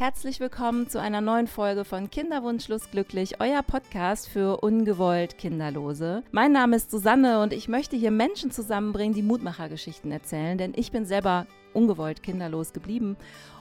Herzlich willkommen zu einer neuen Folge von Kinderwunschlos glücklich, euer Podcast für ungewollt Kinderlose. Mein Name ist Susanne und ich möchte hier Menschen zusammenbringen, die Mutmachergeschichten erzählen, denn ich bin selber ungewollt kinderlos geblieben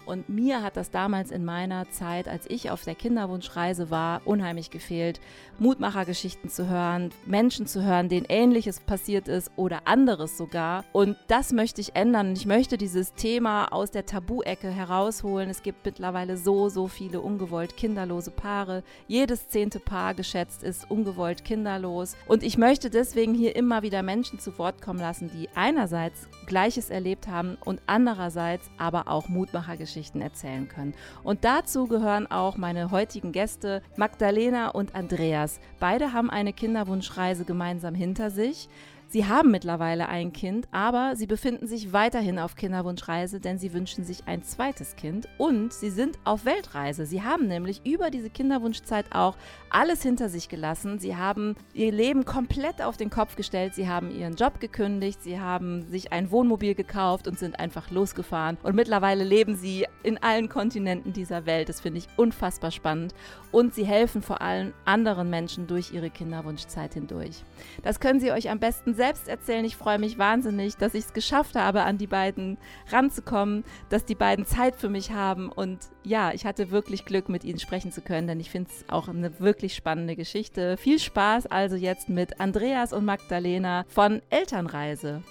und mir hat das damals in meiner Zeit, als ich auf der Kinderwunschreise war, unheimlich gefehlt, Mutmachergeschichten zu hören, Menschen zu hören, denen ähnliches passiert ist oder anderes sogar. Und das möchte ich ändern. Ich möchte dieses Thema aus der Tabu-Ecke herausholen. Es gibt mittlerweile so, so viele ungewollt kinderlose Paare. Jedes zehnte Paar geschätzt ist ungewollt kinderlos. Und ich möchte deswegen hier immer wieder Menschen zu Wort kommen lassen, die einerseits Gleiches erlebt haben und andererseits aber auch Mutmachergeschichten Geschichten erzählen können. Und dazu gehören auch meine heutigen Gäste Magdalena und Andreas. Beide haben eine Kinderwunschreise gemeinsam hinter sich. Sie haben mittlerweile ein Kind, aber sie befinden sich weiterhin auf Kinderwunschreise, denn sie wünschen sich ein zweites Kind und sie sind auf Weltreise. Sie haben nämlich über diese Kinderwunschzeit auch alles hinter sich gelassen. Sie haben ihr Leben komplett auf den Kopf gestellt. Sie haben ihren Job gekündigt. Sie haben sich ein Wohnmobil gekauft und sind einfach losgefahren. Und mittlerweile leben sie in allen Kontinenten dieser Welt. Das finde ich unfassbar spannend. Und sie helfen vor allem anderen Menschen durch ihre Kinderwunschzeit hindurch. Das können sie euch am besten selbst erzählen. Ich freue mich wahnsinnig, dass ich es geschafft habe, an die beiden ranzukommen, dass die beiden Zeit für mich haben. Und ja, ich hatte wirklich Glück, mit ihnen sprechen zu können, denn ich finde es auch eine wirklich spannende Geschichte. Viel Spaß also jetzt mit Andreas und Magdalena von Elternreise.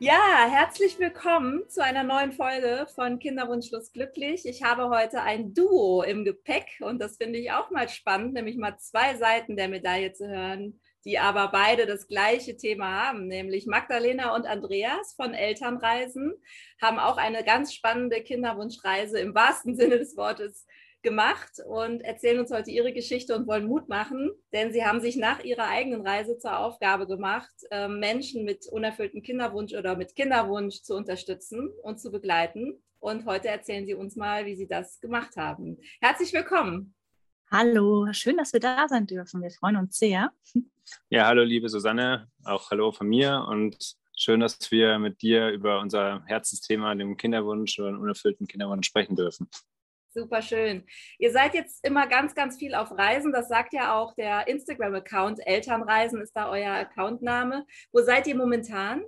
Ja, herzlich willkommen zu einer neuen Folge von Kinderwunschlos glücklich. Ich habe heute ein Duo im Gepäck und das finde ich auch mal spannend, nämlich mal zwei Seiten der Medaille zu hören, die aber beide das gleiche Thema haben, nämlich Magdalena und Andreas von Elternreisen haben auch eine ganz spannende Kinderwunschreise im wahrsten Sinne des Wortes gemacht und erzählen uns heute ihre Geschichte und wollen Mut machen, denn sie haben sich nach ihrer eigenen Reise zur Aufgabe gemacht, ähm, Menschen mit unerfülltem Kinderwunsch oder mit Kinderwunsch zu unterstützen und zu begleiten. Und heute erzählen sie uns mal, wie sie das gemacht haben. Herzlich willkommen. Hallo, schön, dass wir da sein dürfen. Wir freuen uns sehr. Ja, hallo, liebe Susanne, auch hallo von mir und schön, dass wir mit dir über unser Herzensthema, dem Kinderwunsch oder unerfüllten Kinderwunsch sprechen dürfen. Super schön. Ihr seid jetzt immer ganz, ganz viel auf Reisen. Das sagt ja auch der Instagram-Account. Elternreisen ist da euer Accountname. Wo seid ihr momentan?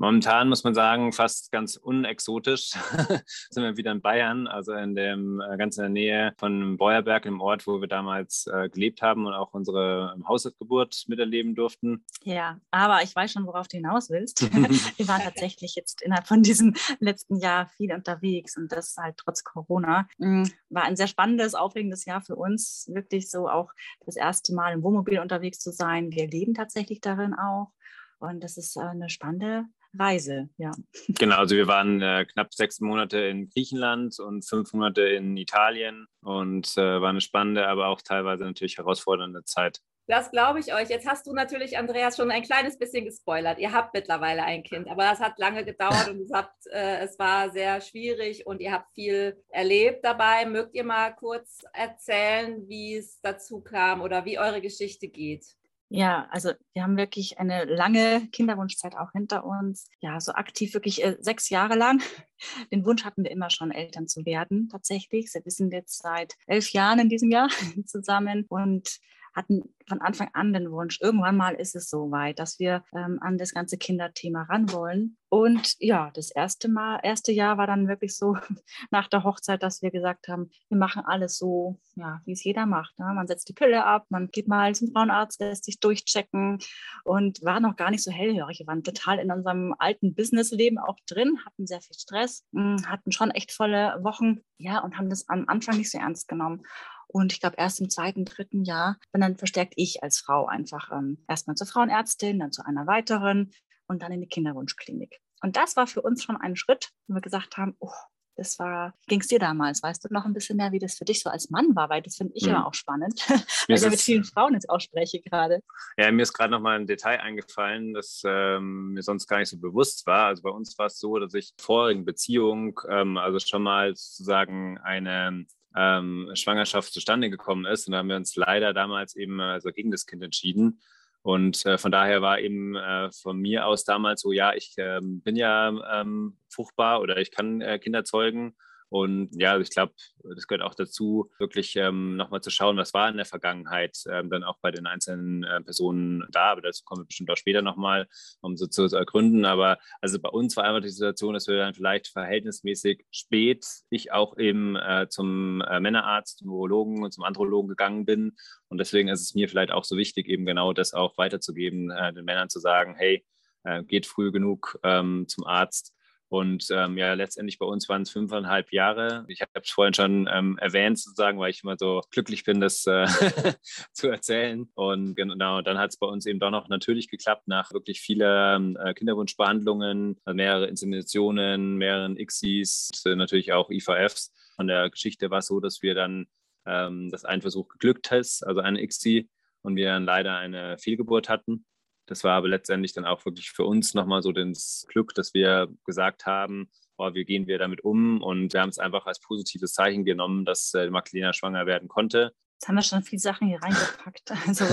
Momentan muss man sagen, fast ganz unexotisch sind wir wieder in Bayern, also in dem äh, ganz in der Nähe von Beuerberg, dem Ort, wo wir damals äh, gelebt haben und auch unsere ähm, Hausgeburt miterleben durften. Ja, aber ich weiß schon, worauf du hinaus willst. wir waren tatsächlich jetzt innerhalb von diesem letzten Jahr viel unterwegs und das halt trotz Corona. Mm, war ein sehr spannendes, aufregendes Jahr für uns, wirklich so auch das erste Mal im Wohnmobil unterwegs zu sein. Wir leben tatsächlich darin auch. Und das ist äh, eine spannende Reise, ja. Genau, also wir waren äh, knapp sechs Monate in Griechenland und fünf Monate in Italien und äh, war eine spannende, aber auch teilweise natürlich herausfordernde Zeit. Das glaube ich euch. Jetzt hast du natürlich, Andreas, schon ein kleines bisschen gespoilert. Ihr habt mittlerweile ein Kind, aber das hat lange gedauert und es, habt, äh, es war sehr schwierig und ihr habt viel erlebt dabei. Mögt ihr mal kurz erzählen, wie es dazu kam oder wie eure Geschichte geht? Ja, also wir haben wirklich eine lange Kinderwunschzeit auch hinter uns. Ja, so aktiv wirklich äh, sechs Jahre lang. Den Wunsch hatten wir immer schon, Eltern zu werden, tatsächlich. Wir sind jetzt seit elf Jahren in diesem Jahr zusammen und hatten von Anfang an den Wunsch, irgendwann mal ist es so weit, dass wir ähm, an das ganze Kinderthema ran wollen. Und ja, das erste Mal, erste Jahr war dann wirklich so nach der Hochzeit, dass wir gesagt haben, wir machen alles so, ja, wie es jeder macht. Ne? Man setzt die Pille ab, man geht mal zum Frauenarzt, lässt sich durchchecken und war noch gar nicht so hellhörig. Wir waren total in unserem alten Businessleben auch drin, hatten sehr viel Stress, hm, hatten schon echt volle Wochen, ja, und haben das am Anfang nicht so ernst genommen. Und ich glaube, erst im zweiten, dritten Jahr bin dann verstärkt ich als Frau einfach ähm, erstmal zur Frauenärztin, dann zu einer weiteren und dann in die Kinderwunschklinik. Und das war für uns schon ein Schritt, wo wir gesagt haben, oh, das war, ging es dir damals? Weißt du noch ein bisschen mehr, wie das für dich so als Mann war? Weil das finde ich mhm. immer auch spannend, weil ich ja mit vielen Frauen jetzt auch spreche gerade. Ja, mir ist gerade noch mal ein Detail eingefallen, das ähm, mir sonst gar nicht so bewusst war. Also bei uns war es so, dass ich vorigen Beziehung, ähm, also schon mal sozusagen eine ähm, Schwangerschaft zustande gekommen ist. Und da haben wir uns leider damals eben also gegen das Kind entschieden. Und äh, von daher war eben äh, von mir aus damals so, ja, ich äh, bin ja ähm, fruchtbar oder ich kann äh, Kinder zeugen und ja, ich glaube, das gehört auch dazu, wirklich ähm, nochmal zu schauen, was war in der Vergangenheit ähm, dann auch bei den einzelnen äh, Personen da. Aber dazu kommen wir bestimmt auch später nochmal, um so zu ergründen. Aber also bei uns war einfach die Situation, dass wir dann vielleicht verhältnismäßig spät ich auch eben äh, zum äh, Männerarzt, zum Urologen und zum Andrologen gegangen bin. Und deswegen ist es mir vielleicht auch so wichtig, eben genau das auch weiterzugeben, äh, den Männern zu sagen, hey, äh, geht früh genug ähm, zum Arzt und ähm, ja, letztendlich bei uns waren es fünfeinhalb Jahre. Ich habe es vorhin schon ähm, erwähnt, sozusagen, weil ich immer so glücklich bin, das äh, zu erzählen. Und genau, dann hat es bei uns eben doch noch natürlich geklappt, nach wirklich vielen äh, Kinderwunschbehandlungen, also mehrere Inseminationen, mehreren ICSIs, natürlich auch IVFs. Von der Geschichte war es so, dass wir dann, ähm, dass ein Versuch geglückt ist, also eine ICSI, und wir dann leider eine Fehlgeburt hatten. Das war aber letztendlich dann auch wirklich für uns nochmal so das Glück, dass wir gesagt haben, oh, wie gehen wir damit um? Und wir haben es einfach als positives Zeichen genommen, dass äh, Magdalena schwanger werden konnte. Jetzt haben wir schon viele Sachen hier reingepackt. Also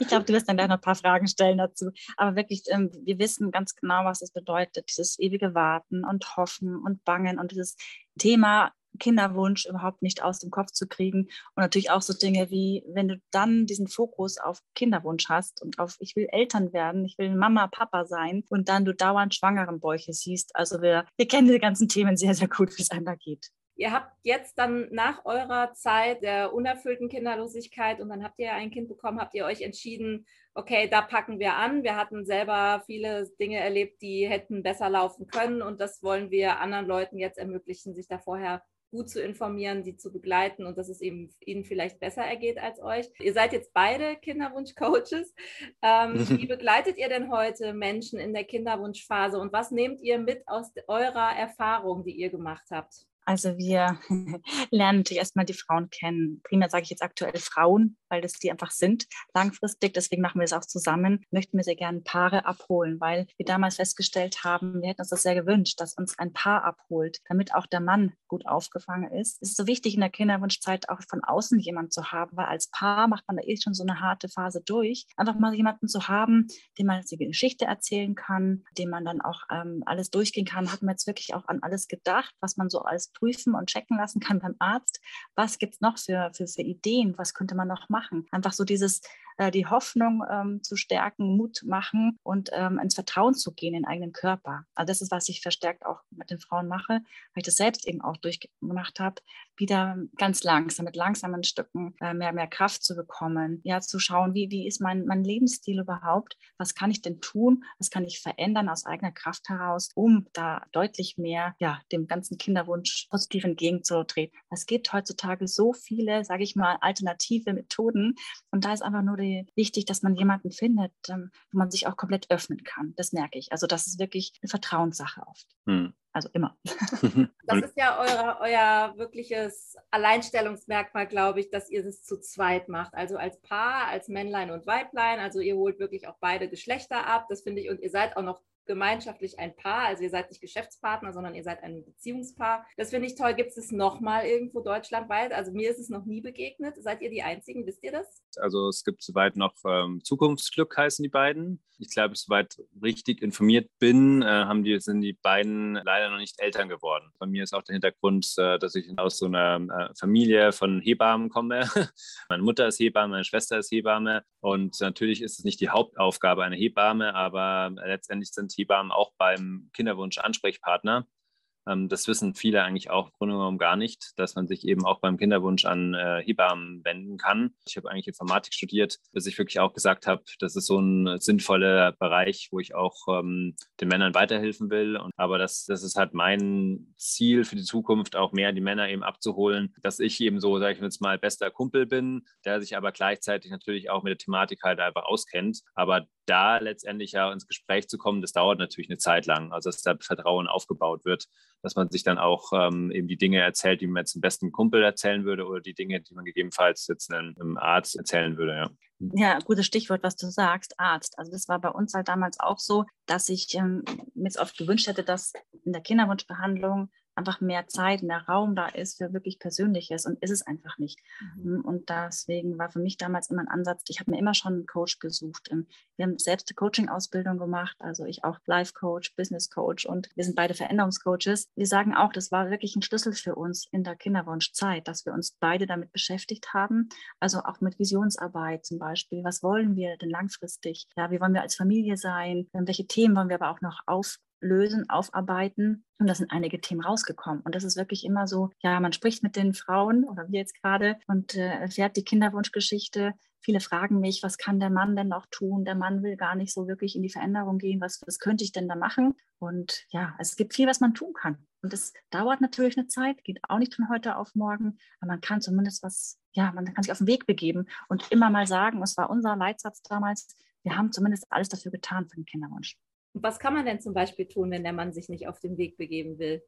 ich glaube, du wirst dann gleich noch ein paar Fragen stellen dazu. Aber wirklich, ähm, wir wissen ganz genau, was es bedeutet, dieses ewige Warten und Hoffen und Bangen und dieses Thema Kinderwunsch überhaupt nicht aus dem Kopf zu kriegen. Und natürlich auch so Dinge wie, wenn du dann diesen Fokus auf Kinderwunsch hast und auf, ich will Eltern werden, ich will Mama, Papa sein und dann du dauernd schwangeren Bäuche siehst. Also wir, wir kennen diese ganzen Themen sehr, sehr gut, wie es einem da geht. Ihr habt jetzt dann nach eurer Zeit der unerfüllten Kinderlosigkeit und dann habt ihr ein Kind bekommen, habt ihr euch entschieden, okay, da packen wir an. Wir hatten selber viele Dinge erlebt, die hätten besser laufen können und das wollen wir anderen Leuten jetzt ermöglichen, sich da vorher gut zu informieren, sie zu begleiten und dass es eben ihnen vielleicht besser ergeht als euch. Ihr seid jetzt beide Kinderwunschcoaches. Ähm, wie begleitet ihr denn heute Menschen in der Kinderwunschphase und was nehmt ihr mit aus eurer Erfahrung, die ihr gemacht habt? Also wir lernen natürlich erstmal die Frauen kennen. Primär sage ich jetzt aktuell Frauen, weil das die einfach sind langfristig. Deswegen machen wir es auch zusammen. Möchten wir sehr gerne Paare abholen, weil wir damals festgestellt haben, wir hätten uns das sehr gewünscht, dass uns ein Paar abholt, damit auch der Mann gut aufgefangen ist. Es ist so wichtig in der Kinderwunschzeit auch von außen jemanden zu haben, weil als Paar macht man da eh schon so eine harte Phase durch. Einfach mal jemanden zu haben, dem man die Geschichte erzählen kann, dem man dann auch ähm, alles durchgehen kann, hat man jetzt wirklich auch an alles gedacht, was man so als prüfen und checken lassen kann beim Arzt. Was gibt es noch für, für, für Ideen? Was könnte man noch machen? Einfach so dieses äh, die Hoffnung ähm, zu stärken, Mut machen und ähm, ins Vertrauen zu gehen in den eigenen Körper. Also das ist, was ich verstärkt auch mit den Frauen mache, weil ich das selbst eben auch durchgemacht habe, wieder ganz langsam, mit langsamen Stücken äh, mehr, mehr Kraft zu bekommen, ja, zu schauen, wie, wie ist mein, mein Lebensstil überhaupt, was kann ich denn tun, was kann ich verändern aus eigener Kraft heraus, um da deutlich mehr, ja, dem ganzen Kinderwunsch positiv entgegenzutreten. Es gibt heutzutage so viele, sage ich mal, alternative Methoden und da ist einfach nur die wichtig, dass man jemanden findet, ähm, wo man sich auch komplett öffnen kann. Das merke ich. Also das ist wirklich eine Vertrauenssache oft. Hm. Also immer. Das ist ja eure, euer wirkliches Alleinstellungsmerkmal, glaube ich, dass ihr es zu zweit macht. Also als Paar, als Männlein und Weiblein. Also ihr holt wirklich auch beide Geschlechter ab. Das finde ich. Und ihr seid auch noch gemeinschaftlich ein Paar. Also ihr seid nicht Geschäftspartner, sondern ihr seid ein Beziehungspaar. Das finde ich toll. Gibt es nochmal irgendwo deutschlandweit? Also mir ist es noch nie begegnet. Seid ihr die Einzigen? Wisst ihr das? Also es gibt soweit noch ähm, Zukunftsglück heißen die beiden. Ich glaube, soweit richtig informiert bin, äh, haben die, sind die beiden leider noch nicht Eltern geworden. Bei mir ist auch der Hintergrund, äh, dass ich aus so einer äh, Familie von Hebammen komme. meine Mutter ist Hebamme, meine Schwester ist Hebamme. Und natürlich ist es nicht die Hauptaufgabe einer Hebamme, aber letztendlich sind Hebammen auch beim Kinderwunsch Ansprechpartner. Das wissen viele eigentlich auch im Grunde genommen gar nicht, dass man sich eben auch beim Kinderwunsch an Hebammen wenden kann. Ich habe eigentlich Informatik studiert, bis ich wirklich auch gesagt habe, das ist so ein sinnvoller Bereich, wo ich auch den Männern weiterhelfen will. Und, aber das, das ist halt mein Ziel für die Zukunft, auch mehr die Männer eben abzuholen, dass ich eben so, sage ich jetzt mal, bester Kumpel bin, der sich aber gleichzeitig natürlich auch mit der Thematik halt einfach auskennt. Aber da letztendlich ja ins Gespräch zu kommen, das dauert natürlich eine Zeit lang. Also dass da Vertrauen aufgebaut wird, dass man sich dann auch ähm, eben die Dinge erzählt, die man jetzt dem besten Kumpel erzählen würde oder die Dinge, die man gegebenenfalls jetzt einem, einem Arzt erzählen würde. Ja. Ja, gutes Stichwort, was du sagst, Arzt. Also das war bei uns halt damals auch so, dass ich ähm, mir jetzt oft gewünscht hätte, dass in der Kinderwunschbehandlung einfach mehr Zeit, mehr Raum da ist für wirklich Persönliches und ist es einfach nicht. Mhm. Und deswegen war für mich damals immer ein Ansatz, ich habe mir immer schon einen Coach gesucht. Wir haben selbst eine Coaching-Ausbildung gemacht, also ich auch Life-Coach, Business-Coach und wir sind beide Veränderungscoaches. Wir sagen auch, das war wirklich ein Schlüssel für uns in der Kinderwunschzeit, dass wir uns beide damit beschäftigt haben, also auch mit Visionsarbeit zum Beispiel. Was wollen wir denn langfristig? Ja, wie wollen wir als Familie sein? Welche Themen wollen wir aber auch noch auf, lösen, aufarbeiten. Und da sind einige Themen rausgekommen. Und das ist wirklich immer so, ja, man spricht mit den Frauen oder wir jetzt gerade und äh, erfährt die Kinderwunschgeschichte. Viele fragen mich, was kann der Mann denn noch tun? Der Mann will gar nicht so wirklich in die Veränderung gehen. Was, was könnte ich denn da machen? Und ja, es gibt viel, was man tun kann. Und das dauert natürlich eine Zeit, geht auch nicht von heute auf morgen, aber man kann zumindest was, ja, man kann sich auf den Weg begeben und immer mal sagen, es war unser Leitsatz damals, wir haben zumindest alles dafür getan für den Kinderwunsch. Was kann man denn zum Beispiel tun, wenn der Mann sich nicht auf den Weg begeben will?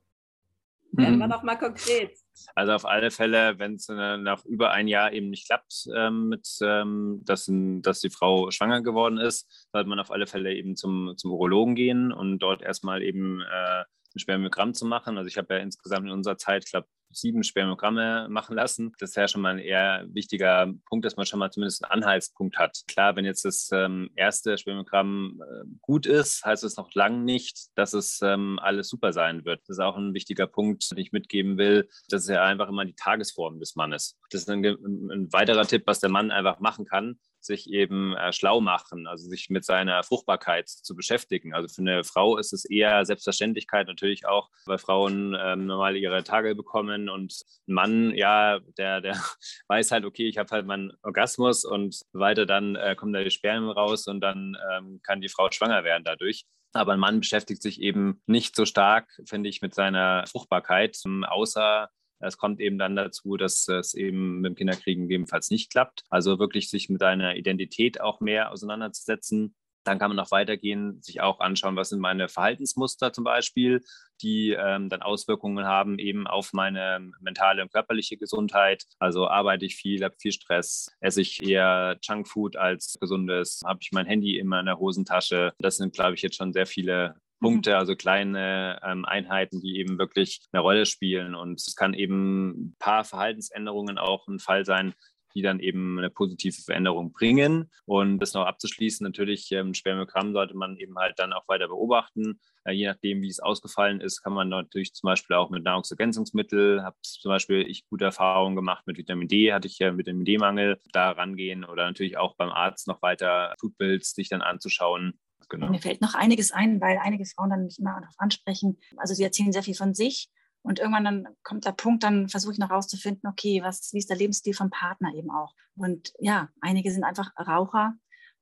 Werden wir doch mal konkret. Also auf alle Fälle, wenn es äh, nach über ein Jahr eben nicht klappt, ähm, mit, ähm, dass, dass die Frau schwanger geworden ist, sollte man auf alle Fälle eben zum, zum Urologen gehen und dort erstmal eben äh, ein Spermiogramm zu machen. Also ich habe ja insgesamt in unserer Zeit, ich glaube, sieben Spermogramme machen lassen. Das ist ja schon mal ein eher wichtiger Punkt, dass man schon mal zumindest einen Anhaltspunkt hat. Klar, wenn jetzt das ähm, erste Spermogramm äh, gut ist, heißt es noch lange nicht, dass es ähm, alles super sein wird. Das ist auch ein wichtiger Punkt, den ich mitgeben will. Das ist ja einfach immer die Tagesform des Mannes. Das ist ein, ein weiterer Tipp, was der Mann einfach machen kann sich eben äh, schlau machen, also sich mit seiner Fruchtbarkeit zu beschäftigen. Also für eine Frau ist es eher Selbstverständlichkeit natürlich auch, weil Frauen ähm, normal ihre Tage bekommen und ein Mann, ja, der, der weiß halt, okay, ich habe halt meinen Orgasmus und weiter dann äh, kommen da die Spermien raus und dann ähm, kann die Frau schwanger werden dadurch. Aber ein Mann beschäftigt sich eben nicht so stark, finde ich, mit seiner Fruchtbarkeit, außer es kommt eben dann dazu, dass es eben mit dem Kinderkriegen gegebenenfalls nicht klappt. Also wirklich sich mit deiner Identität auch mehr auseinanderzusetzen. Dann kann man noch weitergehen, sich auch anschauen, was sind meine Verhaltensmuster zum Beispiel, die ähm, dann Auswirkungen haben eben auf meine mentale und körperliche Gesundheit. Also arbeite ich viel, habe viel Stress, esse ich eher Junkfood als gesundes, habe ich mein Handy immer in der Hosentasche. Das sind, glaube ich, jetzt schon sehr viele Punkte, also kleine ähm, Einheiten, die eben wirklich eine Rolle spielen. Und es kann eben ein paar Verhaltensänderungen auch ein Fall sein, die dann eben eine positive Veränderung bringen. Und das noch abzuschließen, natürlich ähm, Spermiogramm sollte man eben halt dann auch weiter beobachten. Äh, je nachdem, wie es ausgefallen ist, kann man natürlich zum Beispiel auch mit Nahrungsergänzungsmitteln, habe zum Beispiel ich gute Erfahrungen gemacht mit Vitamin D, hatte ich ja Vitamin D-Mangel, da rangehen oder natürlich auch beim Arzt noch weiter Blutbilds sich dann anzuschauen Genau. Mir fällt noch einiges ein, weil einige Frauen dann mich immer darauf ansprechen. Also sie erzählen sehr viel von sich und irgendwann dann kommt der Punkt, dann versuche ich noch rauszufinden, okay, was, wie ist der Lebensstil vom Partner eben auch. Und ja, einige sind einfach Raucher,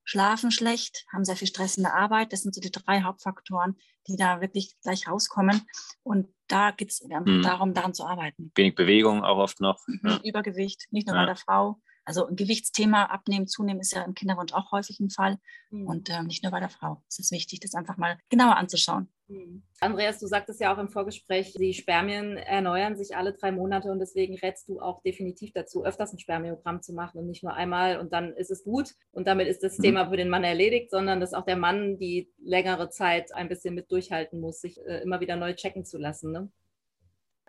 schlafen schlecht, haben sehr viel Stress in der Arbeit. Das sind so die drei Hauptfaktoren, die da wirklich gleich rauskommen. Und da geht es mhm. darum, daran zu arbeiten. Wenig Bewegung auch oft noch. Mhm, ja. Übergewicht, nicht nur ja. bei der Frau, also ein Gewichtsthema, abnehmen, zunehmen ist ja im Kinderwunsch auch häufig ein Fall mhm. und äh, nicht nur bei der Frau. Es ist wichtig, das einfach mal genauer anzuschauen. Mhm. Andreas, du sagtest ja auch im Vorgespräch, die Spermien erneuern sich alle drei Monate und deswegen rätst du auch definitiv dazu, öfters ein Spermiogramm zu machen und nicht nur einmal und dann ist es gut und damit ist das mhm. Thema für den Mann erledigt, sondern dass auch der Mann die längere Zeit ein bisschen mit durchhalten muss, sich äh, immer wieder neu checken zu lassen. Ne?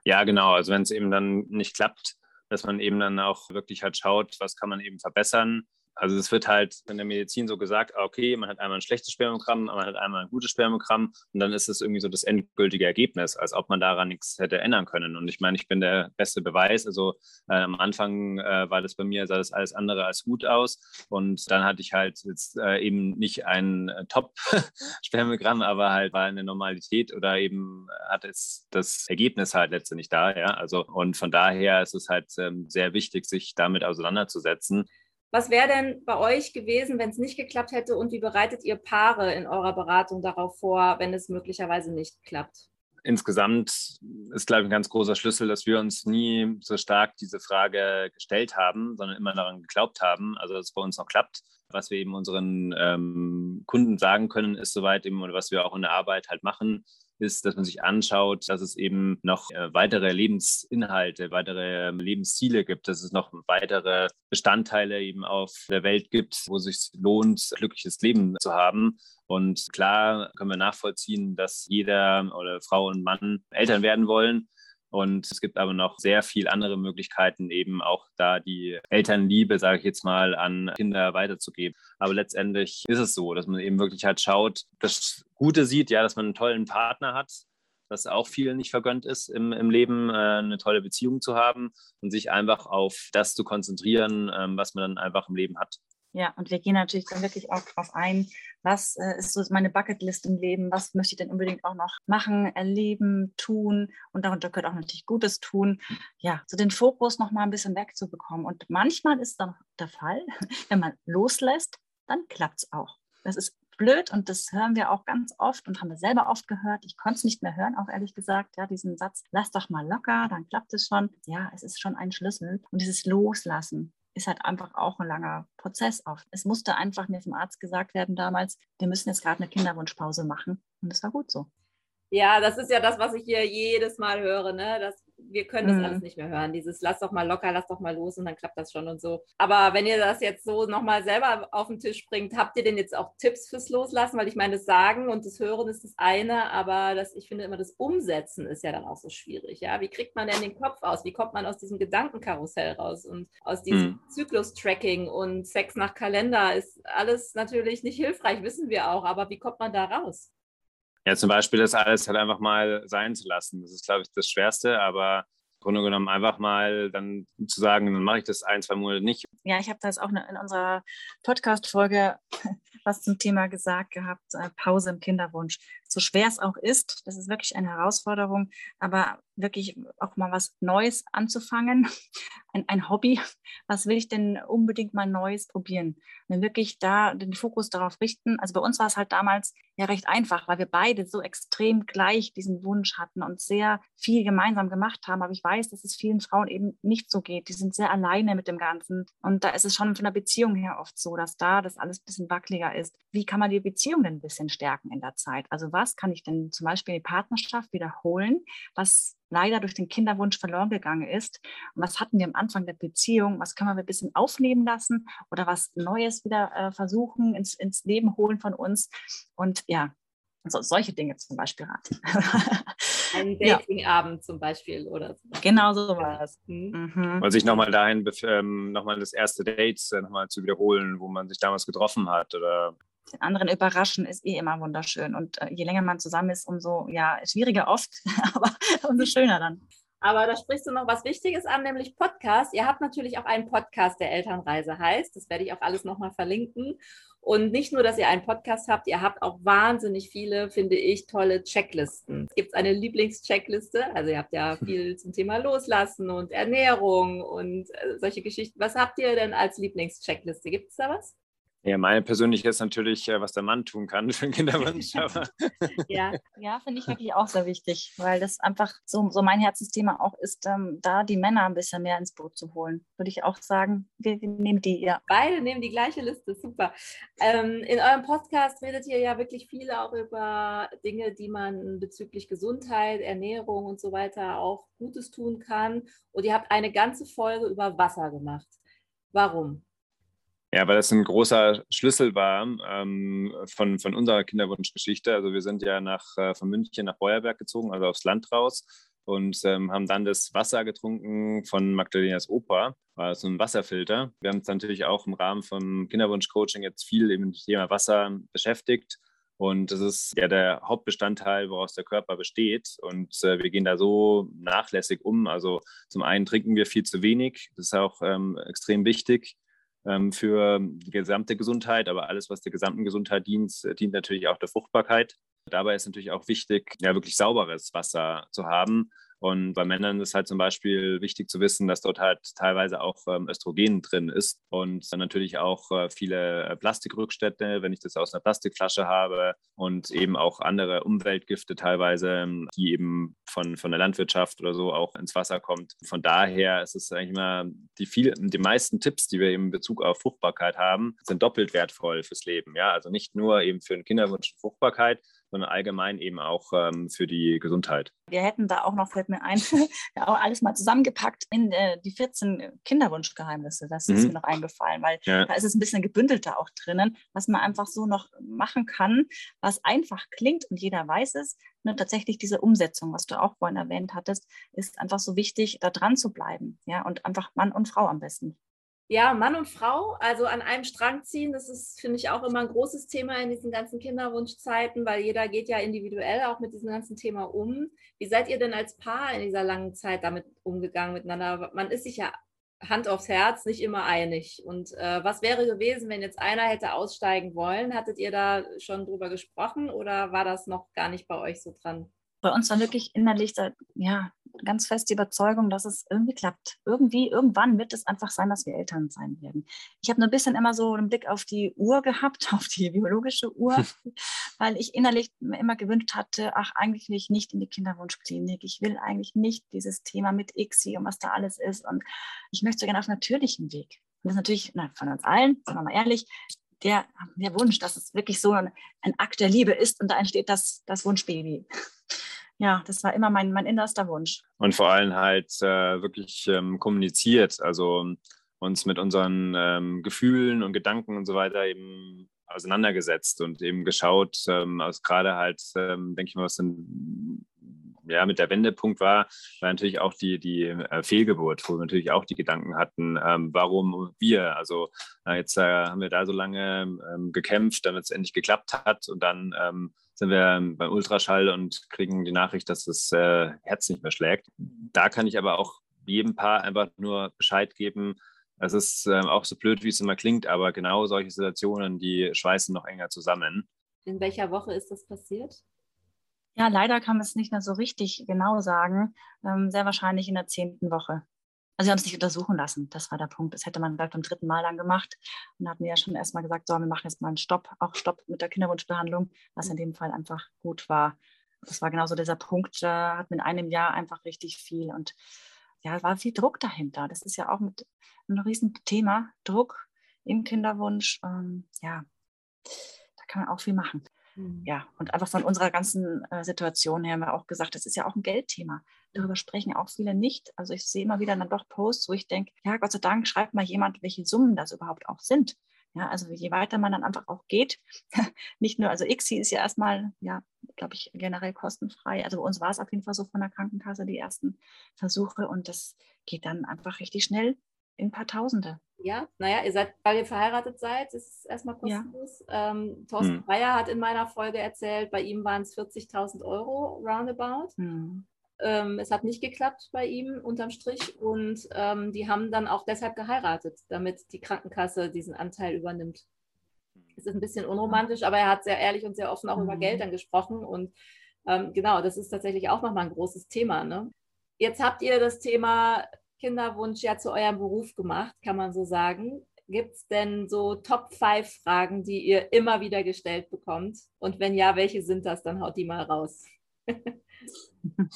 Ja, genau. Also wenn es eben dann nicht klappt, dass man eben dann auch wirklich halt schaut, was kann man eben verbessern also es wird halt in der Medizin so gesagt, ah, okay, man hat einmal ein schlechtes Spermogramm, man hat einmal ein gutes Spermogramm und dann ist es irgendwie so das endgültige Ergebnis, als ob man daran nichts hätte ändern können. Und ich meine, ich bin der beste Beweis. Also äh, am Anfang äh, war das bei mir, sah das alles andere als gut aus. Und dann hatte ich halt jetzt äh, eben nicht ein äh, Top-Spermogramm, aber halt war eine Normalität oder eben hat es das Ergebnis halt letztendlich da. Ja, also und von daher ist es halt ähm, sehr wichtig, sich damit auseinanderzusetzen. Was wäre denn bei euch gewesen, wenn es nicht geklappt hätte und wie bereitet ihr Paare in eurer Beratung darauf vor, wenn es möglicherweise nicht klappt? Insgesamt ist, glaube ich, ein ganz großer Schlüssel, dass wir uns nie so stark diese Frage gestellt haben, sondern immer daran geglaubt haben, also dass es bei uns noch klappt. Was wir eben unseren ähm, Kunden sagen können, ist soweit eben, oder was wir auch in der Arbeit halt machen, ist, dass man sich anschaut, dass es eben noch äh, weitere Lebensinhalte, weitere ähm, Lebensziele gibt, dass es noch weitere Bestandteile eben auf der Welt gibt, wo es sich lohnt, glückliches Leben zu haben. Und klar können wir nachvollziehen, dass jeder oder Frau und Mann Eltern werden wollen. Und es gibt aber noch sehr viele andere Möglichkeiten, eben auch da die Elternliebe, sage ich jetzt mal, an Kinder weiterzugeben. Aber letztendlich ist es so, dass man eben wirklich halt schaut, das Gute sieht, ja, dass man einen tollen Partner hat, dass auch vielen nicht vergönnt ist, im, im Leben äh, eine tolle Beziehung zu haben und sich einfach auf das zu konzentrieren, ähm, was man dann einfach im Leben hat. Ja, und wir gehen natürlich dann wirklich auch darauf ein, was äh, ist so meine Bucketlist im Leben, was möchte ich denn unbedingt auch noch machen, erleben, tun und darunter gehört auch natürlich Gutes tun. Ja, so den Fokus noch mal ein bisschen wegzubekommen. Und manchmal ist dann der Fall, wenn man loslässt, dann klappt es auch. Das ist blöd und das hören wir auch ganz oft und haben wir selber oft gehört. Ich konnte es nicht mehr hören, auch ehrlich gesagt, ja, diesen Satz, lass doch mal locker, dann klappt es schon. Ja, es ist schon ein Schlüssel und dieses Loslassen ist halt einfach auch ein langer Prozess oft. Es musste einfach mir vom Arzt gesagt werden damals, wir müssen jetzt gerade eine Kinderwunschpause machen und das war gut so. Ja, das ist ja das, was ich hier jedes Mal höre, ne? dass wir können das mhm. alles nicht mehr hören. Dieses lass doch mal locker, lass doch mal los und dann klappt das schon und so. Aber wenn ihr das jetzt so nochmal selber auf den Tisch bringt, habt ihr denn jetzt auch Tipps fürs Loslassen? Weil ich meine, das Sagen und das Hören ist das eine, aber das, ich finde immer, das Umsetzen ist ja dann auch so schwierig. Ja? Wie kriegt man denn den Kopf aus? Wie kommt man aus diesem Gedankenkarussell raus und aus diesem mhm. Zyklus-Tracking und Sex nach Kalender ist alles natürlich nicht hilfreich, wissen wir auch, aber wie kommt man da raus? Ja, zum Beispiel das alles halt einfach mal sein zu lassen. Das ist, glaube ich, das Schwerste, aber im Grunde genommen einfach mal dann zu sagen, dann mache ich das ein, zwei Monate nicht. Ja, ich habe das auch in unserer Podcast-Folge was zum Thema gesagt gehabt, äh, Pause im Kinderwunsch. So schwer es auch ist, das ist wirklich eine Herausforderung, aber wirklich auch mal was Neues anzufangen, ein, ein Hobby, was will ich denn unbedingt mal Neues probieren? Und wirklich da den Fokus darauf richten. Also bei uns war es halt damals ja recht einfach, weil wir beide so extrem gleich diesen Wunsch hatten und sehr viel gemeinsam gemacht haben. Aber ich weiß, dass es vielen Frauen eben nicht so geht. Die sind sehr alleine mit dem Ganzen. Und da ist es schon von der Beziehung her oft so, dass da das alles ein bisschen wackeliger ist. Wie kann man die Beziehung denn ein bisschen stärken in der Zeit? Also was kann ich denn zum Beispiel in die Partnerschaft wiederholen, was leider durch den Kinderwunsch verloren gegangen ist. Und was hatten wir am Anfang der Beziehung? Was können wir ein bisschen aufnehmen lassen oder was Neues wieder äh, versuchen, ins, ins Leben holen von uns? Und ja, so, solche Dinge zum Beispiel raten. Ein Datingabend ja. zum Beispiel oder so. Genau so war es. Mhm. mhm. Und sich nochmal dahin, ähm, nochmal das erste Date äh, nochmal zu wiederholen, wo man sich damals getroffen hat oder den anderen überraschen ist eh immer wunderschön. Und äh, je länger man zusammen ist, umso ja, schwieriger oft, aber umso schöner dann. Aber da sprichst du noch was Wichtiges an, nämlich Podcast. Ihr habt natürlich auch einen Podcast, der Elternreise heißt. Das werde ich auch alles nochmal verlinken. Und nicht nur, dass ihr einen Podcast habt, ihr habt auch wahnsinnig viele, finde ich, tolle Checklisten. Gibt es eine Lieblingscheckliste? Also ihr habt ja viel zum Thema Loslassen und Ernährung und äh, solche Geschichten. Was habt ihr denn als Lieblingscheckliste? Gibt es da was? Ja, meine persönliche ist natürlich, äh, was der Mann tun kann für einen Kinderwunsch. ja, ja finde ich wirklich auch sehr wichtig, weil das einfach so, so mein Herzensthema auch ist, ähm, da die Männer ein bisschen mehr ins Boot zu holen. Würde ich auch sagen, wir, wir nehmen die, ja. Beide nehmen die gleiche Liste, super. Ähm, in eurem Podcast redet ihr ja wirklich viel auch über Dinge, die man bezüglich Gesundheit, Ernährung und so weiter auch Gutes tun kann. Und ihr habt eine ganze Folge über Wasser gemacht. Warum? Ja, weil das ein großer Schlüssel war ähm, von, von unserer Kinderwunschgeschichte. Also wir sind ja nach, äh, von München nach Beuerberg gezogen, also aufs Land raus und ähm, haben dann das Wasser getrunken von Magdalenas Opa, war so ein Wasserfilter. Wir haben uns natürlich auch im Rahmen vom Kinderwunsch-Coaching jetzt viel eben mit dem Thema Wasser beschäftigt. Und das ist ja der Hauptbestandteil, woraus der Körper besteht. Und äh, wir gehen da so nachlässig um. Also zum einen trinken wir viel zu wenig. Das ist auch ähm, extrem wichtig für die gesamte Gesundheit, aber alles, was der gesamten Gesundheit dient, dient natürlich auch der Fruchtbarkeit. Dabei ist natürlich auch wichtig, ja, wirklich sauberes Wasser zu haben und bei Männern ist halt zum Beispiel wichtig zu wissen, dass dort halt teilweise auch ähm, Östrogen drin ist und dann natürlich auch äh, viele äh, Plastikrückstätte, wenn ich das aus einer Plastikflasche habe und eben auch andere Umweltgifte teilweise, ähm, die eben von, von der Landwirtschaft oder so auch ins Wasser kommt. Von daher ist es eigentlich immer die, viel, die meisten Tipps, die wir eben in Bezug auf Fruchtbarkeit haben, sind doppelt wertvoll fürs Leben. Ja, also nicht nur eben für den Kinderwunsch und Fruchtbarkeit, sondern allgemein eben auch ähm, für die Gesundheit. Wir hätten da auch noch, fällt mir ein, ja, auch alles mal zusammengepackt in äh, die 14 Kinderwunschgeheimnisse. Das ist mhm. mir noch eingefallen, weil ja. da ist es ein bisschen gebündelter auch drinnen, was man einfach so noch machen kann, was einfach klingt und jeder weiß es. Nur tatsächlich diese Umsetzung, was du auch vorhin erwähnt hattest, ist einfach so wichtig, da dran zu bleiben. Ja, und einfach Mann und Frau am besten ja, Mann und Frau, also an einem Strang ziehen, das ist, finde ich, auch immer ein großes Thema in diesen ganzen Kinderwunschzeiten, weil jeder geht ja individuell auch mit diesem ganzen Thema um. Wie seid ihr denn als Paar in dieser langen Zeit damit umgegangen miteinander? Man ist sich ja Hand aufs Herz nicht immer einig. Und äh, was wäre gewesen, wenn jetzt einer hätte aussteigen wollen? Hattet ihr da schon drüber gesprochen oder war das noch gar nicht bei euch so dran? Bei uns war wirklich innerlich ja, ganz fest die Überzeugung, dass es irgendwie klappt. Irgendwie, irgendwann wird es einfach sein, dass wir Eltern sein werden. Ich habe ein bisschen immer so einen Blick auf die Uhr gehabt, auf die biologische Uhr, weil ich innerlich mir immer gewünscht hatte, ach, eigentlich will ich nicht in die Kinderwunschklinik. Ich will eigentlich nicht dieses Thema mit ICSI und was da alles ist. Und ich möchte so gerne auf natürlichen Weg. Und das ist natürlich na, von uns allen, sagen wir mal ehrlich, der, der Wunsch, dass es wirklich so ein, ein Akt der Liebe ist und da entsteht das, das Wunschbaby ja, das war immer mein, mein innerster Wunsch. Und vor allem halt äh, wirklich ähm, kommuniziert, also uns mit unseren ähm, Gefühlen und Gedanken und so weiter eben auseinandergesetzt und eben geschaut, ähm, also gerade halt, ähm, denke ich mal, was dann ja, mit der Wendepunkt war, war natürlich auch die, die äh, Fehlgeburt, wo wir natürlich auch die Gedanken hatten, ähm, warum wir. Also äh, jetzt äh, haben wir da so lange ähm, gekämpft, damit es endlich geklappt hat und dann ähm, sind wir beim Ultraschall und kriegen die Nachricht, dass das äh, Herz nicht mehr schlägt. Da kann ich aber auch jedem Paar einfach nur Bescheid geben. Es ist äh, auch so blöd, wie es immer klingt, aber genau solche Situationen, die schweißen noch enger zusammen. In welcher Woche ist das passiert? Ja, leider kann man es nicht mehr so richtig genau sagen. Ähm, sehr wahrscheinlich in der zehnten Woche. Also wir haben es nicht untersuchen lassen. Das war der Punkt. Das hätte man gleich beim dritten Mal dann gemacht. Und da hatten wir ja schon erstmal gesagt, so, wir machen jetzt mal einen Stopp, auch Stopp mit der Kinderwunschbehandlung, was in dem Fall einfach gut war. Das war genauso dieser Punkt, da hat in einem Jahr einfach richtig viel und ja, war viel Druck dahinter. Das ist ja auch mit ein riesen Thema, Druck im Kinderwunsch. Ähm, ja, da kann man auch viel machen. Mhm. Ja, und einfach von unserer ganzen äh, Situation her haben wir auch gesagt, das ist ja auch ein Geldthema. Darüber sprechen auch viele nicht. Also ich sehe immer wieder dann doch Posts, wo ich denke, ja, Gott sei Dank schreibt mal jemand, welche Summen das überhaupt auch sind. Ja, also je weiter man dann einfach auch geht, nicht nur, also ICSI ist ja erstmal, ja, glaube ich, generell kostenfrei. Also bei uns war es auf jeden Fall so von der Krankenkasse die ersten Versuche und das geht dann einfach richtig schnell in ein paar Tausende. Ja, naja, ihr seid, weil ihr verheiratet seid, ist es erstmal kostenlos. Ja. Ähm, Thorsten hm. hat in meiner Folge erzählt, bei ihm waren es 40.000 Euro roundabout. Hm. Ähm, es hat nicht geklappt bei ihm unterm Strich und ähm, die haben dann auch deshalb geheiratet, damit die Krankenkasse diesen Anteil übernimmt. Es ist ein bisschen unromantisch, aber er hat sehr ehrlich und sehr offen auch mhm. über Geld dann gesprochen und ähm, genau, das ist tatsächlich auch nochmal ein großes Thema. Ne? Jetzt habt ihr das Thema Kinderwunsch ja zu eurem Beruf gemacht, kann man so sagen. Gibt es denn so Top 5 Fragen, die ihr immer wieder gestellt bekommt? Und wenn ja, welche sind das? Dann haut die mal raus.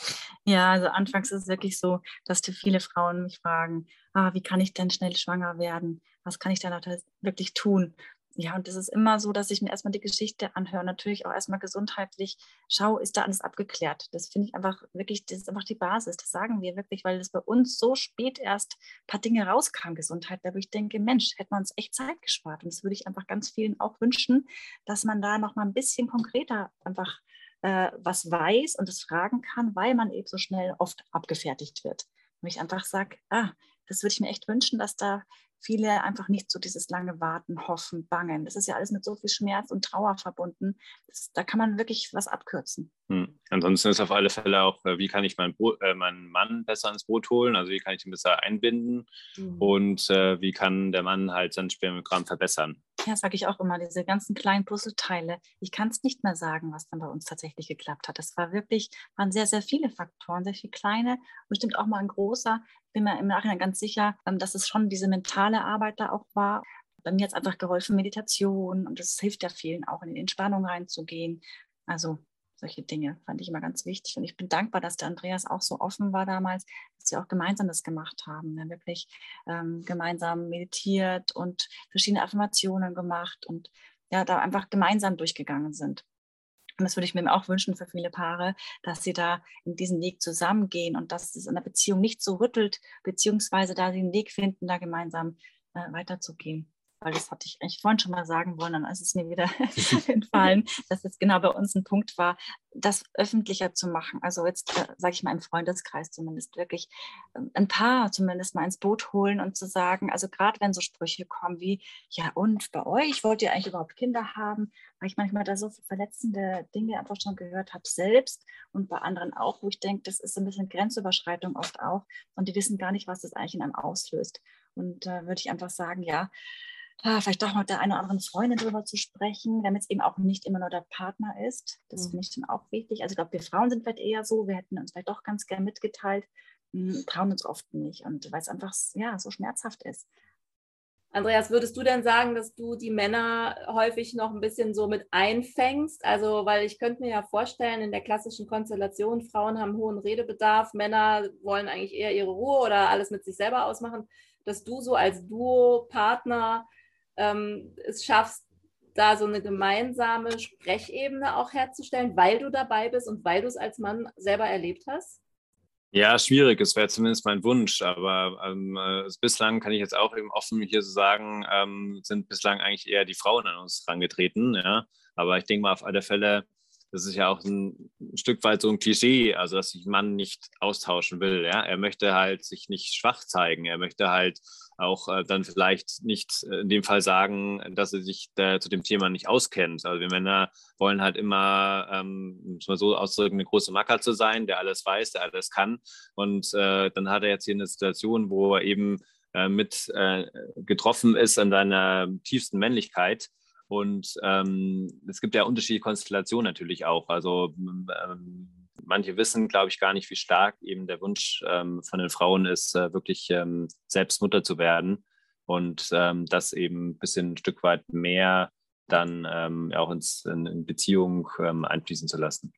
ja, also anfangs ist es wirklich so, dass viele Frauen mich fragen, ah, wie kann ich denn schnell schwanger werden? Was kann ich denn wirklich tun? Ja, und es ist immer so, dass ich mir erstmal die Geschichte anhöre, natürlich auch erstmal gesundheitlich schaue, ist da alles abgeklärt. Das finde ich einfach wirklich, das ist einfach die Basis. Das sagen wir wirklich, weil es bei uns so spät erst ein paar Dinge rauskam, Gesundheit, da wo ich denke, Mensch, hätte man uns echt Zeit gespart. Und das würde ich einfach ganz vielen auch wünschen, dass man da nochmal ein bisschen konkreter einfach äh, was weiß und es fragen kann, weil man eben so schnell oft abgefertigt wird. Und ich einfach sage, ah, das würde ich mir echt wünschen, dass da viele einfach nicht so dieses lange Warten, Hoffen, Bangen. Das ist ja alles mit so viel Schmerz und Trauer verbunden. Das, da kann man wirklich was abkürzen. Hm. Ansonsten ist auf alle Fälle auch, äh, wie kann ich meinen, äh, meinen Mann besser ins Boot holen, also wie kann ich ihn besser einbinden mhm. und äh, wie kann der Mann halt sein Spermiogramm verbessern. Ja, sage ich auch immer, diese ganzen kleinen Puzzleteile. Ich kann es nicht mehr sagen, was dann bei uns tatsächlich geklappt hat. Das war wirklich, waren sehr, sehr viele Faktoren, sehr viele kleine, bestimmt auch mal ein großer. Ich bin mir im Nachhinein ganz sicher, ähm, dass es schon diese mentale Arbeit da auch war. Bei mir hat es einfach geholfen, Meditation und es hilft ja vielen auch in die Entspannung reinzugehen. Also solche Dinge fand ich immer ganz wichtig. Und ich bin dankbar, dass der Andreas auch so offen war damals, dass wir auch gemeinsam das gemacht haben. Wir haben wirklich ähm, gemeinsam meditiert und verschiedene Affirmationen gemacht und ja, da einfach gemeinsam durchgegangen sind. Und das würde ich mir auch wünschen für viele Paare, dass sie da in diesen Weg zusammengehen und dass es in der Beziehung nicht so rüttelt, beziehungsweise da sie einen Weg finden, da gemeinsam äh, weiterzugehen weil das hatte ich eigentlich vorhin schon mal sagen wollen, dann ist es mir wieder entfallen, dass es genau bei uns ein Punkt war, das öffentlicher zu machen. Also jetzt äh, sage ich mal im Freundeskreis zumindest wirklich äh, ein paar zumindest mal ins Boot holen und zu sagen, also gerade wenn so Sprüche kommen wie, ja und bei euch wollt ihr eigentlich überhaupt Kinder haben, weil ich manchmal da so verletzende Dinge einfach schon gehört habe selbst und bei anderen auch, wo ich denke, das ist ein bisschen Grenzüberschreitung oft auch und die wissen gar nicht, was das eigentlich in einem auslöst. Und da äh, würde ich einfach sagen, ja, vielleicht doch mit der einen oder anderen Freundin darüber zu sprechen, damit es eben auch nicht immer nur der Partner ist. Das mhm. finde ich dann auch wichtig. Also ich glaube, wir Frauen sind vielleicht eher so, wir hätten uns vielleicht doch ganz gern mitgeteilt, hm, trauen uns oft nicht und weil es einfach ja, so schmerzhaft ist. Andreas, würdest du denn sagen, dass du die Männer häufig noch ein bisschen so mit einfängst? Also, weil ich könnte mir ja vorstellen, in der klassischen Konstellation, Frauen haben hohen Redebedarf, Männer wollen eigentlich eher ihre Ruhe oder alles mit sich selber ausmachen, dass du so als Duo-Partner ähm, es schaffst, da so eine gemeinsame Sprechebene auch herzustellen, weil du dabei bist und weil du es als Mann selber erlebt hast? Ja, schwierig. Es wäre zumindest mein Wunsch, aber ähm, äh, bislang kann ich jetzt auch eben offen hier so sagen, ähm, sind bislang eigentlich eher die Frauen an uns herangetreten. Ja? Aber ich denke mal auf alle Fälle, das ist ja auch ein, Stück weit so ein Klischee, also dass sich Mann nicht austauschen will. Ja? Er möchte halt sich nicht schwach zeigen. Er möchte halt auch äh, dann vielleicht nicht äh, in dem Fall sagen, dass er sich da zu dem Thema nicht auskennt. Also wir Männer wollen halt immer, ähm, muss man so ausdrücken, eine große Macker zu sein, der alles weiß, der alles kann. Und äh, dann hat er jetzt hier eine Situation, wo er eben äh, mit äh, getroffen ist an seiner tiefsten Männlichkeit. Und ähm, es gibt ja unterschiedliche Konstellationen natürlich auch. Also ähm, manche wissen, glaube ich, gar nicht, wie stark eben der Wunsch ähm, von den Frauen ist, äh, wirklich ähm, selbst Mutter zu werden und ähm, das eben ein bisschen ein Stück weit mehr dann ähm, auch ins, in, in Beziehung einfließen zu lassen.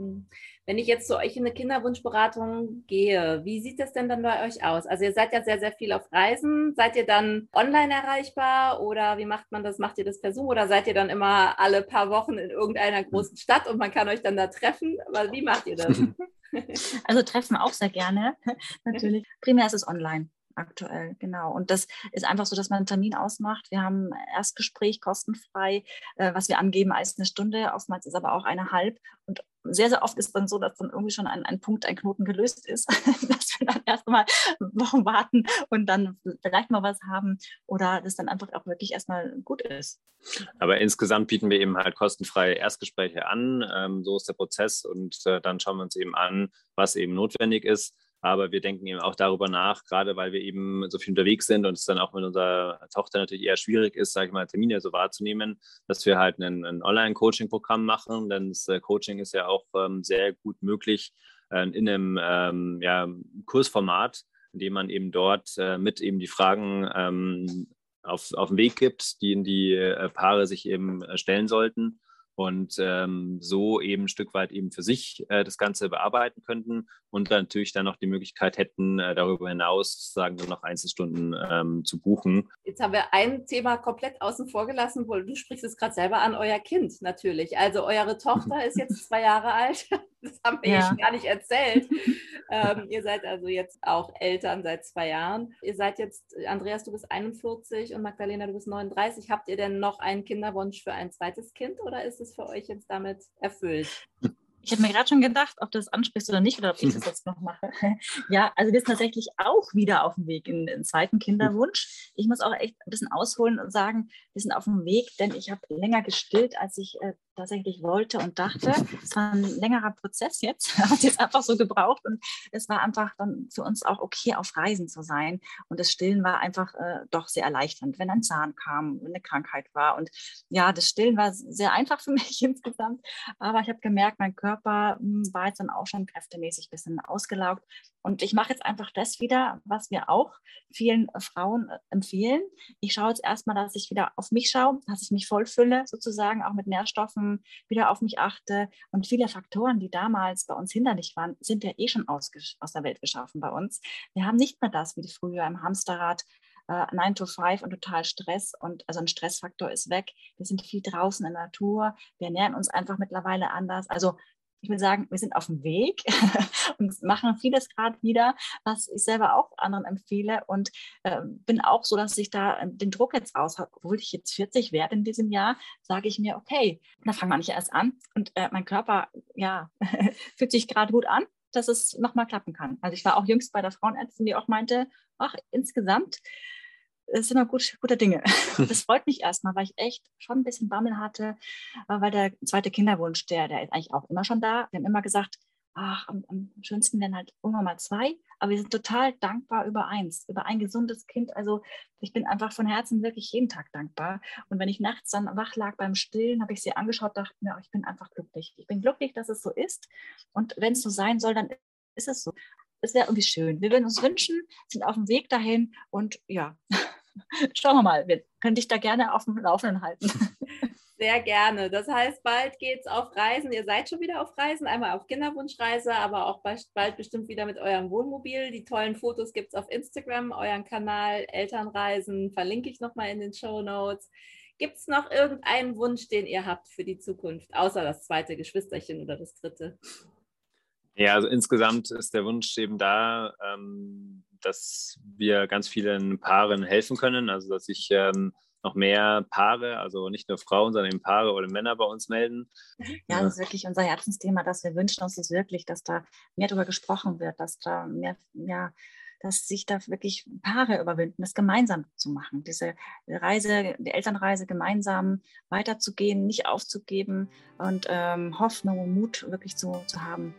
Hm. Wenn ich jetzt zu euch in eine Kinderwunschberatung gehe, wie sieht das denn dann bei euch aus? Also ihr seid ja sehr, sehr viel auf Reisen. Seid ihr dann online erreichbar oder wie macht man das? Macht ihr das per Zoom oder seid ihr dann immer alle paar Wochen in irgendeiner großen Stadt und man kann euch dann da treffen? Aber wie macht ihr das? Also treffen auch sehr gerne, natürlich. Primär ist es online aktuell, genau. Und das ist einfach so, dass man einen Termin ausmacht. Wir haben Erstgespräch kostenfrei, äh, was wir angeben als eine Stunde. Oftmals ist aber auch eine halb. Und sehr, sehr oft ist dann so, dass dann irgendwie schon ein, ein Punkt, ein Knoten gelöst ist, dass wir dann erstmal Wochen warten und dann vielleicht mal was haben oder das dann einfach auch wirklich erstmal gut ist. Aber insgesamt bieten wir eben halt kostenfreie Erstgespräche an. Ähm, so ist der Prozess und äh, dann schauen wir uns eben an, was eben notwendig ist. Aber wir denken eben auch darüber nach, gerade weil wir eben so viel unterwegs sind und es dann auch mit unserer Tochter natürlich eher schwierig ist, sage ich mal, Termine so wahrzunehmen, dass wir halt ein, ein Online-Coaching-Programm machen. Denn das äh, Coaching ist ja auch ähm, sehr gut möglich äh, in einem ähm, ja, Kursformat, in dem man eben dort äh, mit eben die Fragen ähm, auf, auf den Weg gibt, die in die äh, Paare sich eben äh, stellen sollten und ähm, so eben ein Stück weit eben für sich äh, das Ganze bearbeiten könnten und dann natürlich dann noch die Möglichkeit hätten, äh, darüber hinaus sozusagen dann noch Einzelstunden ähm, zu buchen. Jetzt haben wir ein Thema komplett außen vor gelassen, wo du sprichst es gerade selber an, euer Kind natürlich. Also eure Tochter ist jetzt zwei Jahre alt. Das haben wir ja. gar nicht erzählt. ähm, ihr seid also jetzt auch Eltern seit zwei Jahren. Ihr seid jetzt, Andreas, du bist 41 und Magdalena, du bist 39. Habt ihr denn noch einen Kinderwunsch für ein zweites Kind oder ist es für euch jetzt damit erfüllt? Ich habe mir gerade schon gedacht, ob du das ansprichst oder nicht, oder ob ich das jetzt noch mache. Ja, also wir sind tatsächlich auch wieder auf dem Weg in den zweiten Kinderwunsch. Ich muss auch echt ein bisschen ausholen und sagen, wir sind auf dem Weg, denn ich habe länger gestillt, als ich äh, tatsächlich wollte und dachte. Es war ein längerer Prozess jetzt, hat jetzt einfach so gebraucht und es war einfach dann für uns auch okay, auf Reisen zu sein. Und das Stillen war einfach äh, doch sehr erleichternd, wenn ein Zahn kam, wenn eine Krankheit war. Und ja, das Stillen war sehr einfach für mich insgesamt. Aber ich habe gemerkt, mein Körper mh, hm, war jetzt dann auch schon kräftemäßig ein bisschen ausgelaugt. Und ich mache jetzt einfach das wieder, was wir auch vielen Frauen äh, empfehlen. Ich schaue jetzt erstmal, dass ich wieder auf mich schaue, dass ich mich vollfülle, sozusagen auch mit Nährstoffen wieder auf mich achte. Und viele Faktoren, die damals bei uns hinderlich waren, sind ja eh schon aus, aus der Welt geschaffen bei uns. Wir haben nicht mehr das wie früher im Hamsterrad, äh, 9 to 5 und total Stress und also ein Stressfaktor ist weg. Wir sind viel draußen in der Natur. Wir ernähren uns einfach mittlerweile anders. Also ich will sagen, wir sind auf dem Weg und machen vieles gerade wieder, was ich selber auch anderen empfehle. Und äh, bin auch so, dass ich da den Druck jetzt raus habe, obwohl ich jetzt 40 werde in diesem Jahr, sage ich mir, okay, da fangen wir nicht erst an. Und äh, mein Körper, ja, fühlt sich gerade gut an, dass es nochmal klappen kann. Also ich war auch jüngst bei der Frauenärztin, die auch meinte, ach, insgesamt es sind noch gut, gute Dinge. Das freut mich erstmal, weil ich echt schon ein bisschen Bammel hatte, äh, weil der zweite Kinderwunsch, der, der ist eigentlich auch immer schon da. Wir haben immer gesagt, ach, am, am schönsten wären halt irgendwann mal zwei, aber wir sind total dankbar über eins, über ein gesundes Kind. Also ich bin einfach von Herzen wirklich jeden Tag dankbar. Und wenn ich nachts dann wach lag beim Stillen, habe ich sie angeschaut, dachte mir, ich bin einfach glücklich. Ich bin glücklich, dass es so ist. Und wenn es so sein soll, dann ist es so. Es wäre irgendwie schön. Wir würden uns wünschen, sind auf dem Weg dahin und ja, schauen wir mal. Wir können dich da gerne auf dem Laufenden halten. Sehr gerne. Das heißt, bald geht es auf Reisen. Ihr seid schon wieder auf Reisen, einmal auf Kinderwunschreise, aber auch bald bestimmt wieder mit eurem Wohnmobil. Die tollen Fotos gibt es auf Instagram, euren Kanal Elternreisen, verlinke ich nochmal in den Show Notes. Gibt es noch irgendeinen Wunsch, den ihr habt für die Zukunft, außer das zweite Geschwisterchen oder das dritte? Ja, also insgesamt ist der Wunsch eben da, ähm, dass wir ganz vielen Paaren helfen können, also dass sich ähm, noch mehr Paare, also nicht nur Frauen, sondern eben Paare oder Männer bei uns melden. Ja, das ist wirklich unser Herzensthema, dass wir wünschen uns das wirklich, dass da mehr darüber gesprochen wird, dass da mehr, ja, dass sich da wirklich Paare überwinden, das gemeinsam zu machen, diese Reise, die Elternreise gemeinsam weiterzugehen, nicht aufzugeben und ähm, Hoffnung und Mut wirklich zu, zu haben,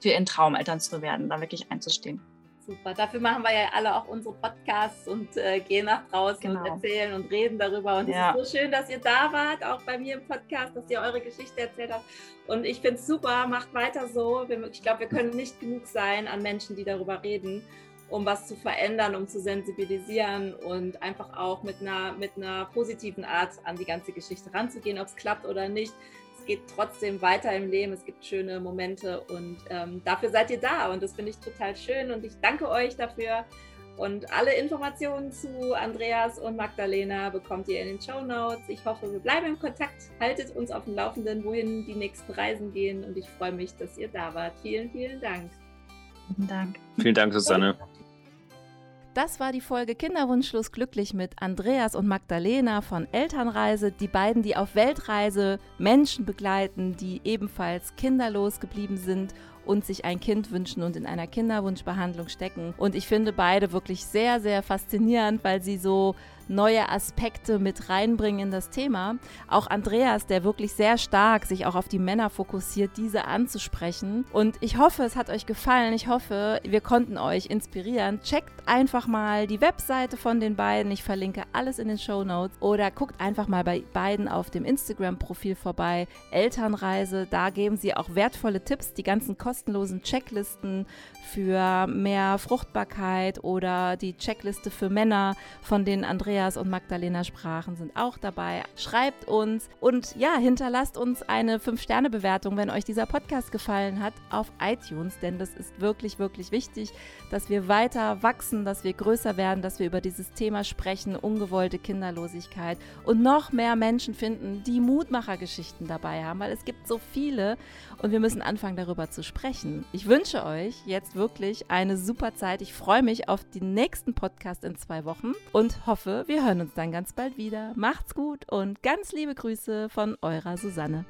für ihren Traum Eltern zu werden, da wirklich einzustehen. Super. Dafür machen wir ja alle auch unsere Podcasts und äh, gehen nach draußen genau. und erzählen und reden darüber. Und ja. es ist so schön, dass ihr da wart, auch bei mir im Podcast, dass ihr eure Geschichte erzählt habt. Und ich finde es super, macht weiter so. Ich glaube, wir können nicht genug sein an Menschen, die darüber reden, um was zu verändern, um zu sensibilisieren und einfach auch mit einer, mit einer positiven Art an die ganze Geschichte ranzugehen, ob es klappt oder nicht geht trotzdem weiter im Leben, es gibt schöne Momente und ähm, dafür seid ihr da und das finde ich total schön und ich danke euch dafür. Und alle Informationen zu Andreas und Magdalena bekommt ihr in den Show Notes. Ich hoffe, wir bleiben in Kontakt. Haltet uns auf dem Laufenden, wohin die nächsten Reisen gehen. Und ich freue mich, dass ihr da wart. Vielen, vielen Dank. Vielen Dank. Vielen Dank, Susanne. Das war die Folge Kinderwunschlos glücklich mit Andreas und Magdalena von Elternreise, die beiden, die auf Weltreise Menschen begleiten, die ebenfalls kinderlos geblieben sind und sich ein Kind wünschen und in einer Kinderwunschbehandlung stecken. Und ich finde beide wirklich sehr, sehr faszinierend, weil sie so neue Aspekte mit reinbringen in das Thema. Auch Andreas, der wirklich sehr stark sich auch auf die Männer fokussiert, diese anzusprechen. Und ich hoffe, es hat euch gefallen. Ich hoffe, wir konnten euch inspirieren. Checkt einfach mal die Webseite von den beiden. Ich verlinke alles in den Show Notes. Oder guckt einfach mal bei beiden auf dem Instagram-Profil vorbei. Elternreise, da geben sie auch wertvolle Tipps, die ganzen kostenlosen Checklisten für mehr Fruchtbarkeit oder die Checkliste für Männer, von denen Andreas und Magdalena sprachen, sind auch dabei. Schreibt uns und ja, hinterlasst uns eine 5-Sterne-Bewertung, wenn euch dieser Podcast gefallen hat, auf iTunes, denn das ist wirklich, wirklich wichtig, dass wir weiter wachsen, dass wir größer werden, dass wir über dieses Thema sprechen, ungewollte Kinderlosigkeit und noch mehr Menschen finden, die Mutmachergeschichten dabei haben, weil es gibt so viele und wir müssen anfangen, darüber zu sprechen. Ich wünsche euch jetzt wirklich eine super Zeit. Ich freue mich auf den nächsten Podcast in zwei Wochen und hoffe, wir hören uns dann ganz bald wieder. Macht's gut und ganz liebe Grüße von eurer Susanne.